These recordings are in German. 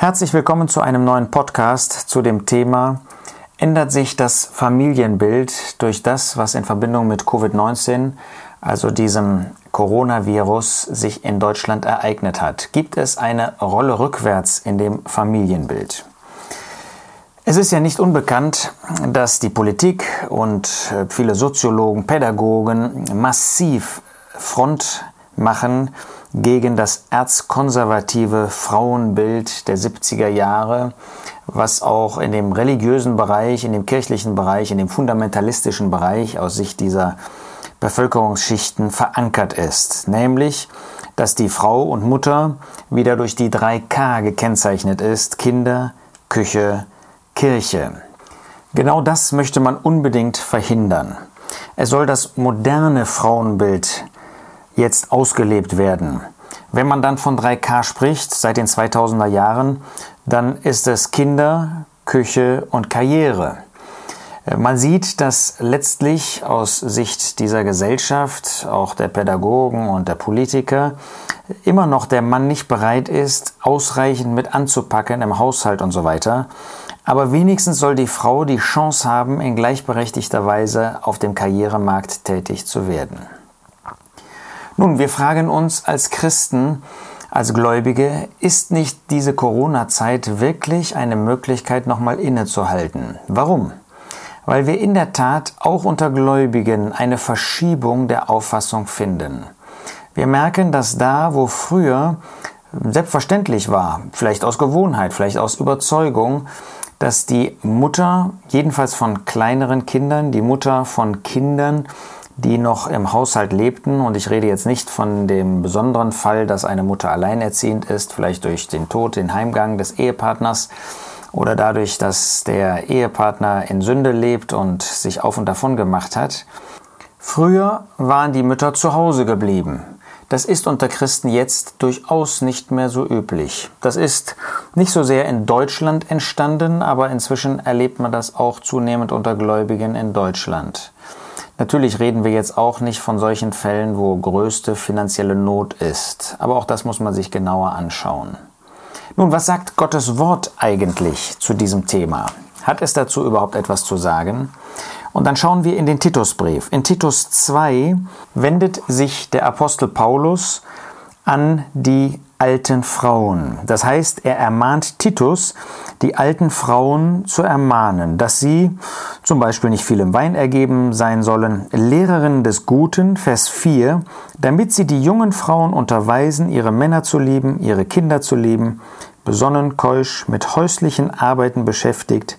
Herzlich willkommen zu einem neuen Podcast zu dem Thema Ändert sich das Familienbild durch das, was in Verbindung mit Covid-19, also diesem Coronavirus, sich in Deutschland ereignet hat? Gibt es eine Rolle rückwärts in dem Familienbild? Es ist ja nicht unbekannt, dass die Politik und äh, viele Soziologen, Pädagogen massiv Front machen gegen das erzkonservative Frauenbild der 70er Jahre, was auch in dem religiösen Bereich, in dem kirchlichen Bereich, in dem fundamentalistischen Bereich aus Sicht dieser Bevölkerungsschichten verankert ist, nämlich dass die Frau und Mutter wieder durch die 3K gekennzeichnet ist, Kinder, Küche, Kirche. Genau das möchte man unbedingt verhindern. Es soll das moderne Frauenbild jetzt ausgelebt werden. Wenn man dann von 3K spricht, seit den 2000er Jahren, dann ist es Kinder, Küche und Karriere. Man sieht, dass letztlich aus Sicht dieser Gesellschaft, auch der Pädagogen und der Politiker, immer noch der Mann nicht bereit ist, ausreichend mit anzupacken im Haushalt und so weiter, aber wenigstens soll die Frau die Chance haben, in gleichberechtigter Weise auf dem Karrieremarkt tätig zu werden. Nun, wir fragen uns als Christen, als Gläubige, ist nicht diese Corona-Zeit wirklich eine Möglichkeit, nochmal innezuhalten? Warum? Weil wir in der Tat auch unter Gläubigen eine Verschiebung der Auffassung finden. Wir merken, dass da, wo früher selbstverständlich war, vielleicht aus Gewohnheit, vielleicht aus Überzeugung, dass die Mutter, jedenfalls von kleineren Kindern, die Mutter von Kindern, die noch im Haushalt lebten, und ich rede jetzt nicht von dem besonderen Fall, dass eine Mutter alleinerziehend ist, vielleicht durch den Tod, den Heimgang des Ehepartners oder dadurch, dass der Ehepartner in Sünde lebt und sich auf und davon gemacht hat. Früher waren die Mütter zu Hause geblieben. Das ist unter Christen jetzt durchaus nicht mehr so üblich. Das ist nicht so sehr in Deutschland entstanden, aber inzwischen erlebt man das auch zunehmend unter Gläubigen in Deutschland. Natürlich reden wir jetzt auch nicht von solchen Fällen, wo größte finanzielle Not ist, aber auch das muss man sich genauer anschauen. Nun, was sagt Gottes Wort eigentlich zu diesem Thema? Hat es dazu überhaupt etwas zu sagen? Und dann schauen wir in den Titusbrief. In Titus 2 wendet sich der Apostel Paulus an die alten Frauen. Das heißt, er ermahnt Titus, die alten Frauen zu ermahnen, dass sie zum Beispiel nicht viel im Wein ergeben sein sollen, Lehrerinnen des Guten, Vers 4, damit sie die jungen Frauen unterweisen, ihre Männer zu lieben, ihre Kinder zu lieben, besonnen, keusch, mit häuslichen Arbeiten beschäftigt,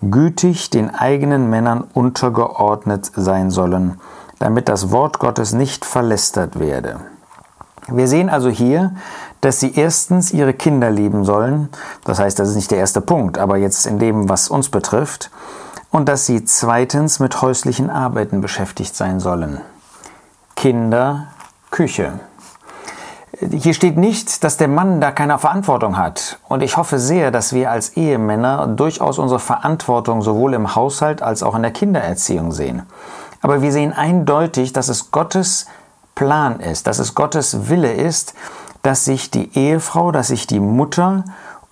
gütig den eigenen Männern untergeordnet sein sollen, damit das Wort Gottes nicht verlästert werde. Wir sehen also hier, dass sie erstens ihre Kinder lieben sollen, das heißt, das ist nicht der erste Punkt, aber jetzt in dem, was uns betrifft, und dass sie zweitens mit häuslichen Arbeiten beschäftigt sein sollen. Kinder, Küche. Hier steht nicht, dass der Mann da keine Verantwortung hat. Und ich hoffe sehr, dass wir als Ehemänner durchaus unsere Verantwortung sowohl im Haushalt als auch in der Kindererziehung sehen. Aber wir sehen eindeutig, dass es Gottes Plan ist, dass es Gottes Wille ist, dass sich die Ehefrau, dass sich die Mutter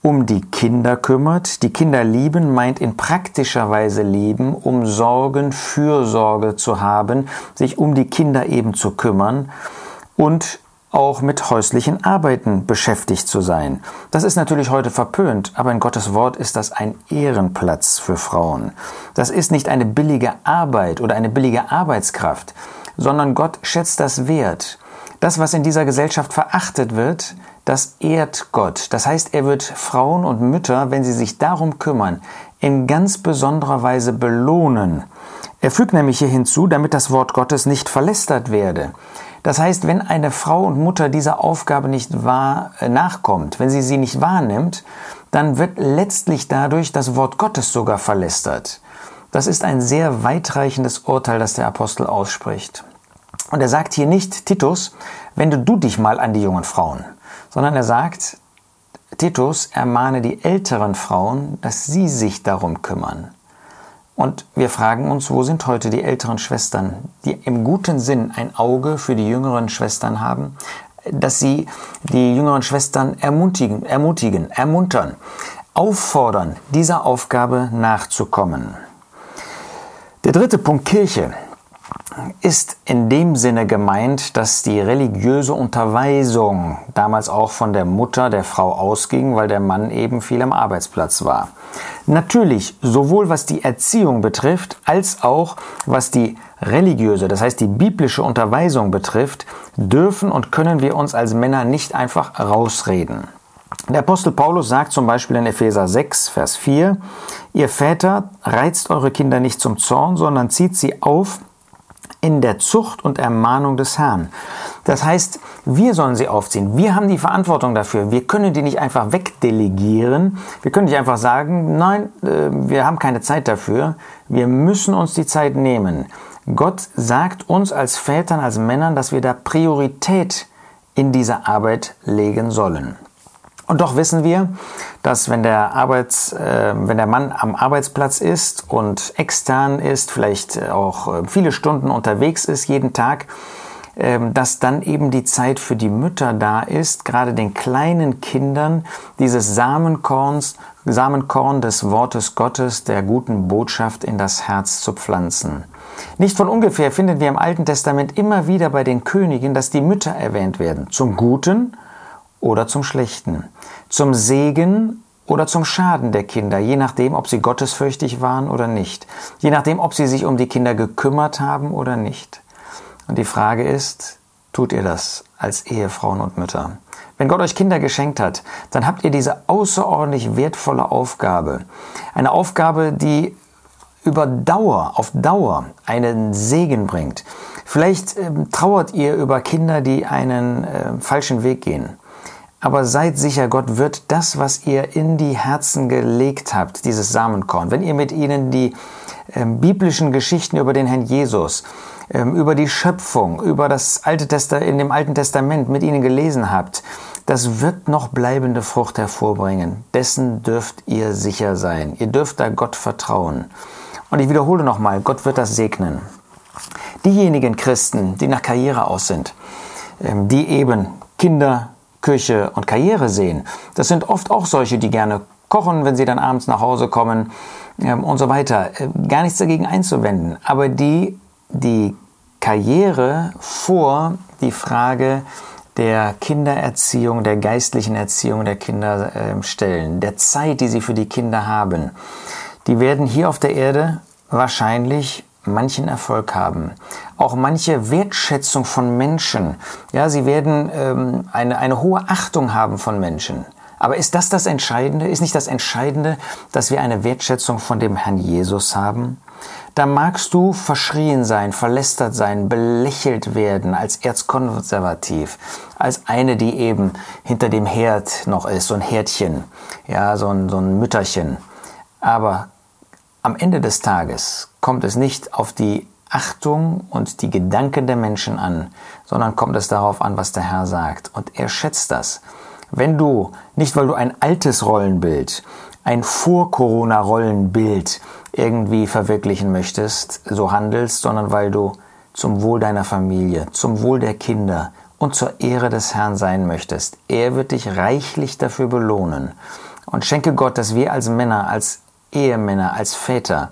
um die Kinder kümmert. Die Kinder lieben meint in praktischer Weise lieben, um Sorgen, Fürsorge zu haben, sich um die Kinder eben zu kümmern und auch mit häuslichen Arbeiten beschäftigt zu sein. Das ist natürlich heute verpönt, aber in Gottes Wort ist das ein Ehrenplatz für Frauen. Das ist nicht eine billige Arbeit oder eine billige Arbeitskraft, sondern Gott schätzt das wert. Das, was in dieser Gesellschaft verachtet wird, das ehrt Gott. Das heißt, er wird Frauen und Mütter, wenn sie sich darum kümmern, in ganz besonderer Weise belohnen. Er fügt nämlich hier hinzu, damit das Wort Gottes nicht verlästert werde. Das heißt, wenn eine Frau und Mutter dieser Aufgabe nicht wahr, äh, nachkommt, wenn sie sie nicht wahrnimmt, dann wird letztlich dadurch das Wort Gottes sogar verlästert. Das ist ein sehr weitreichendes Urteil, das der Apostel ausspricht. Und er sagt hier nicht, Titus, wende du dich mal an die jungen Frauen, sondern er sagt, Titus ermahne die älteren Frauen, dass sie sich darum kümmern. Und wir fragen uns, wo sind heute die älteren Schwestern, die im guten Sinn ein Auge für die jüngeren Schwestern haben, dass sie die jüngeren Schwestern ermutigen, ermutigen, ermuntern, auffordern, dieser Aufgabe nachzukommen. Der dritte Punkt Kirche ist in dem Sinne gemeint, dass die religiöse Unterweisung damals auch von der Mutter der Frau ausging, weil der Mann eben viel am Arbeitsplatz war. Natürlich sowohl was die Erziehung betrifft, als auch was die religiöse, das heißt die biblische Unterweisung betrifft, dürfen und können wir uns als Männer nicht einfach rausreden. Der Apostel Paulus sagt zum Beispiel in Epheser 6, Vers 4, Ihr Väter reizt eure Kinder nicht zum Zorn, sondern zieht sie auf in der Zucht und Ermahnung des Herrn. Das heißt, wir sollen sie aufziehen. Wir haben die Verantwortung dafür. Wir können die nicht einfach wegdelegieren. Wir können nicht einfach sagen, nein, äh, wir haben keine Zeit dafür. Wir müssen uns die Zeit nehmen. Gott sagt uns als Vätern, als Männern, dass wir da Priorität in diese Arbeit legen sollen. Und doch wissen wir, dass wenn der, Arbeits, äh, wenn der Mann am Arbeitsplatz ist und extern ist, vielleicht auch äh, viele Stunden unterwegs ist jeden Tag, äh, dass dann eben die Zeit für die Mütter da ist, gerade den kleinen Kindern dieses Samenkorns, Samenkorn des Wortes Gottes, der guten Botschaft in das Herz zu pflanzen. Nicht von ungefähr finden wir im Alten Testament immer wieder bei den Königen, dass die Mütter erwähnt werden, zum Guten oder zum Schlechten, zum Segen oder zum Schaden der Kinder, je nachdem, ob sie gottesfürchtig waren oder nicht, je nachdem, ob sie sich um die Kinder gekümmert haben oder nicht. Und die Frage ist, tut ihr das als Ehefrauen und Mütter? Wenn Gott euch Kinder geschenkt hat, dann habt ihr diese außerordentlich wertvolle Aufgabe. Eine Aufgabe, die über Dauer, auf Dauer einen Segen bringt. Vielleicht äh, trauert ihr über Kinder, die einen äh, falschen Weg gehen. Aber seid sicher, Gott wird das, was ihr in die Herzen gelegt habt, dieses Samenkorn, wenn ihr mit ihnen die äh, biblischen Geschichten über den Herrn Jesus, äh, über die Schöpfung, über das Alte Testament, in dem Alten Testament mit ihnen gelesen habt, das wird noch bleibende Frucht hervorbringen. Dessen dürft ihr sicher sein. Ihr dürft da Gott vertrauen. Und ich wiederhole nochmal, Gott wird das segnen. Diejenigen Christen, die nach Karriere aus sind, ähm, die eben Kinder, Küche und Karriere sehen. Das sind oft auch solche, die gerne kochen, wenn sie dann abends nach Hause kommen ähm, und so weiter. Äh, gar nichts dagegen einzuwenden. Aber die die Karriere vor die Frage der Kindererziehung, der geistlichen Erziehung der Kinder äh, stellen, der Zeit, die sie für die Kinder haben, die werden hier auf der Erde wahrscheinlich manchen Erfolg haben. Auch manche Wertschätzung von Menschen. Ja, sie werden ähm, eine, eine hohe Achtung haben von Menschen. Aber ist das das Entscheidende? Ist nicht das Entscheidende, dass wir eine Wertschätzung von dem Herrn Jesus haben? Da magst du verschrien sein, verlästert sein, belächelt werden als erzkonservativ, als eine, die eben hinter dem Herd noch ist, so ein Herdchen, ja, so ein, so ein Mütterchen. Aber am Ende des Tages kommt es nicht auf die Achtung und die Gedanken der Menschen an, sondern kommt es darauf an, was der Herr sagt. Und er schätzt das. Wenn du, nicht weil du ein altes Rollenbild, ein Vor-Corona-Rollenbild irgendwie verwirklichen möchtest, so handelst, sondern weil du zum Wohl deiner Familie, zum Wohl der Kinder und zur Ehre des Herrn sein möchtest. Er wird dich reichlich dafür belohnen. Und schenke Gott, dass wir als Männer, als Ehemänner, als Väter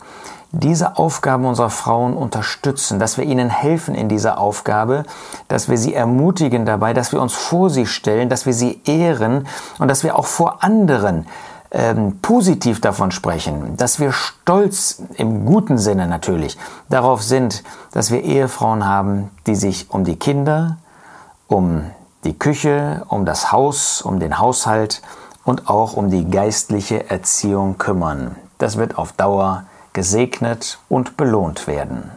diese Aufgaben unserer Frauen unterstützen, dass wir ihnen helfen in dieser Aufgabe, dass wir sie ermutigen dabei, dass wir uns vor sie stellen, dass wir sie ehren und dass wir auch vor anderen ähm, positiv davon sprechen, dass wir stolz im guten Sinne natürlich darauf sind, dass wir Ehefrauen haben, die sich um die Kinder, um die Küche, um das Haus, um den Haushalt und auch um die geistliche Erziehung kümmern. Das wird auf Dauer gesegnet und belohnt werden.